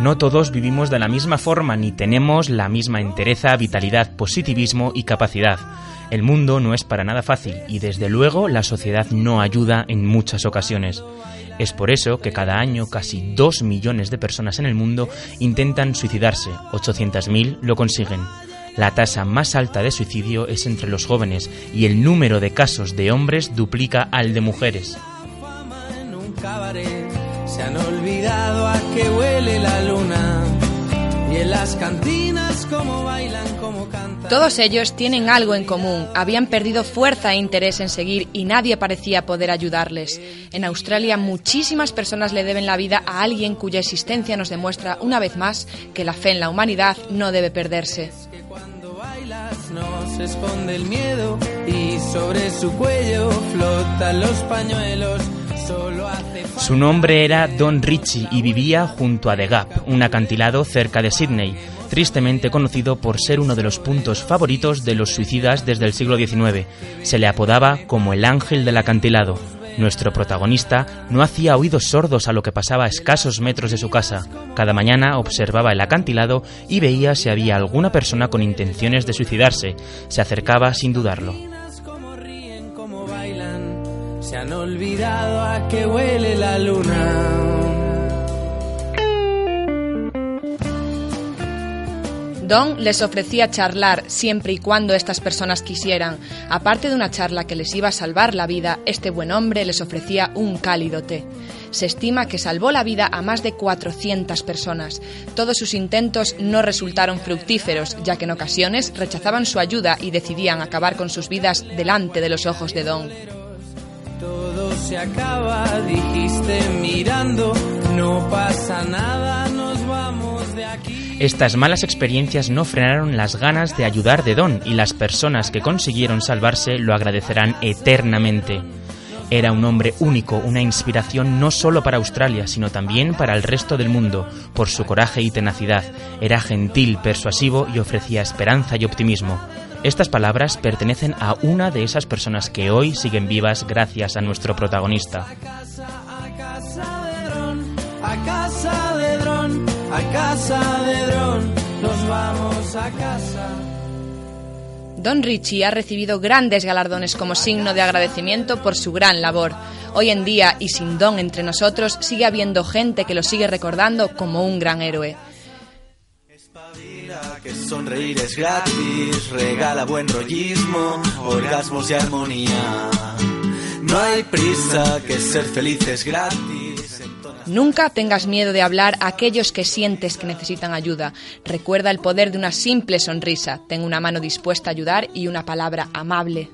No todos vivimos de la misma forma ni tenemos la misma entereza, vitalidad, positivismo y capacidad. El mundo no es para nada fácil y desde luego la sociedad no ayuda en muchas ocasiones. Es por eso que cada año casi 2 millones de personas en el mundo intentan suicidarse, 800.000 lo consiguen. La tasa más alta de suicidio es entre los jóvenes y el número de casos de hombres duplica al de mujeres. Las cantinas como bailan, como cantan. Todos ellos tienen algo en común. Habían perdido fuerza e interés en seguir y nadie parecía poder ayudarles. En Australia muchísimas personas le deben la vida a alguien cuya existencia nos demuestra una vez más que la fe en la humanidad no debe perderse. Cuando bailas no se esconde el miedo y sobre su cuello flotan los pañuelos. Su nombre era Don Ritchie y vivía junto a The Gap, un acantilado cerca de Sydney, tristemente conocido por ser uno de los puntos favoritos de los suicidas desde el siglo XIX. Se le apodaba como el ángel del acantilado. Nuestro protagonista no hacía oídos sordos a lo que pasaba a escasos metros de su casa. Cada mañana observaba el acantilado y veía si había alguna persona con intenciones de suicidarse. Se acercaba sin dudarlo. Se han olvidado a que huele la luna. Don les ofrecía charlar siempre y cuando estas personas quisieran. Aparte de una charla que les iba a salvar la vida, este buen hombre les ofrecía un cálido té. Se estima que salvó la vida a más de 400 personas. Todos sus intentos no resultaron fructíferos, ya que en ocasiones rechazaban su ayuda y decidían acabar con sus vidas delante de los ojos de Don. Todo se acaba, dijiste mirando. No pasa nada, nos vamos de aquí. Estas malas experiencias no frenaron las ganas de ayudar de Don y las personas que consiguieron salvarse lo agradecerán eternamente. Era un hombre único, una inspiración no solo para Australia, sino también para el resto del mundo, por su coraje y tenacidad. Era gentil, persuasivo y ofrecía esperanza y optimismo. Estas palabras pertenecen a una de esas personas que hoy siguen vivas gracias a nuestro protagonista. Don Richie ha recibido grandes galardones como signo de agradecimiento por su gran labor. Hoy en día, y sin Don entre nosotros, sigue habiendo gente que lo sigue recordando como un gran héroe. Espabila, que sonreír es gratis, regala buen rollismo, orgasmos y armonía. No hay prisa, que ser feliz es gratis. Nunca tengas miedo de hablar a aquellos que sientes que necesitan ayuda. Recuerda el poder de una simple sonrisa. Ten una mano dispuesta a ayudar y una palabra amable.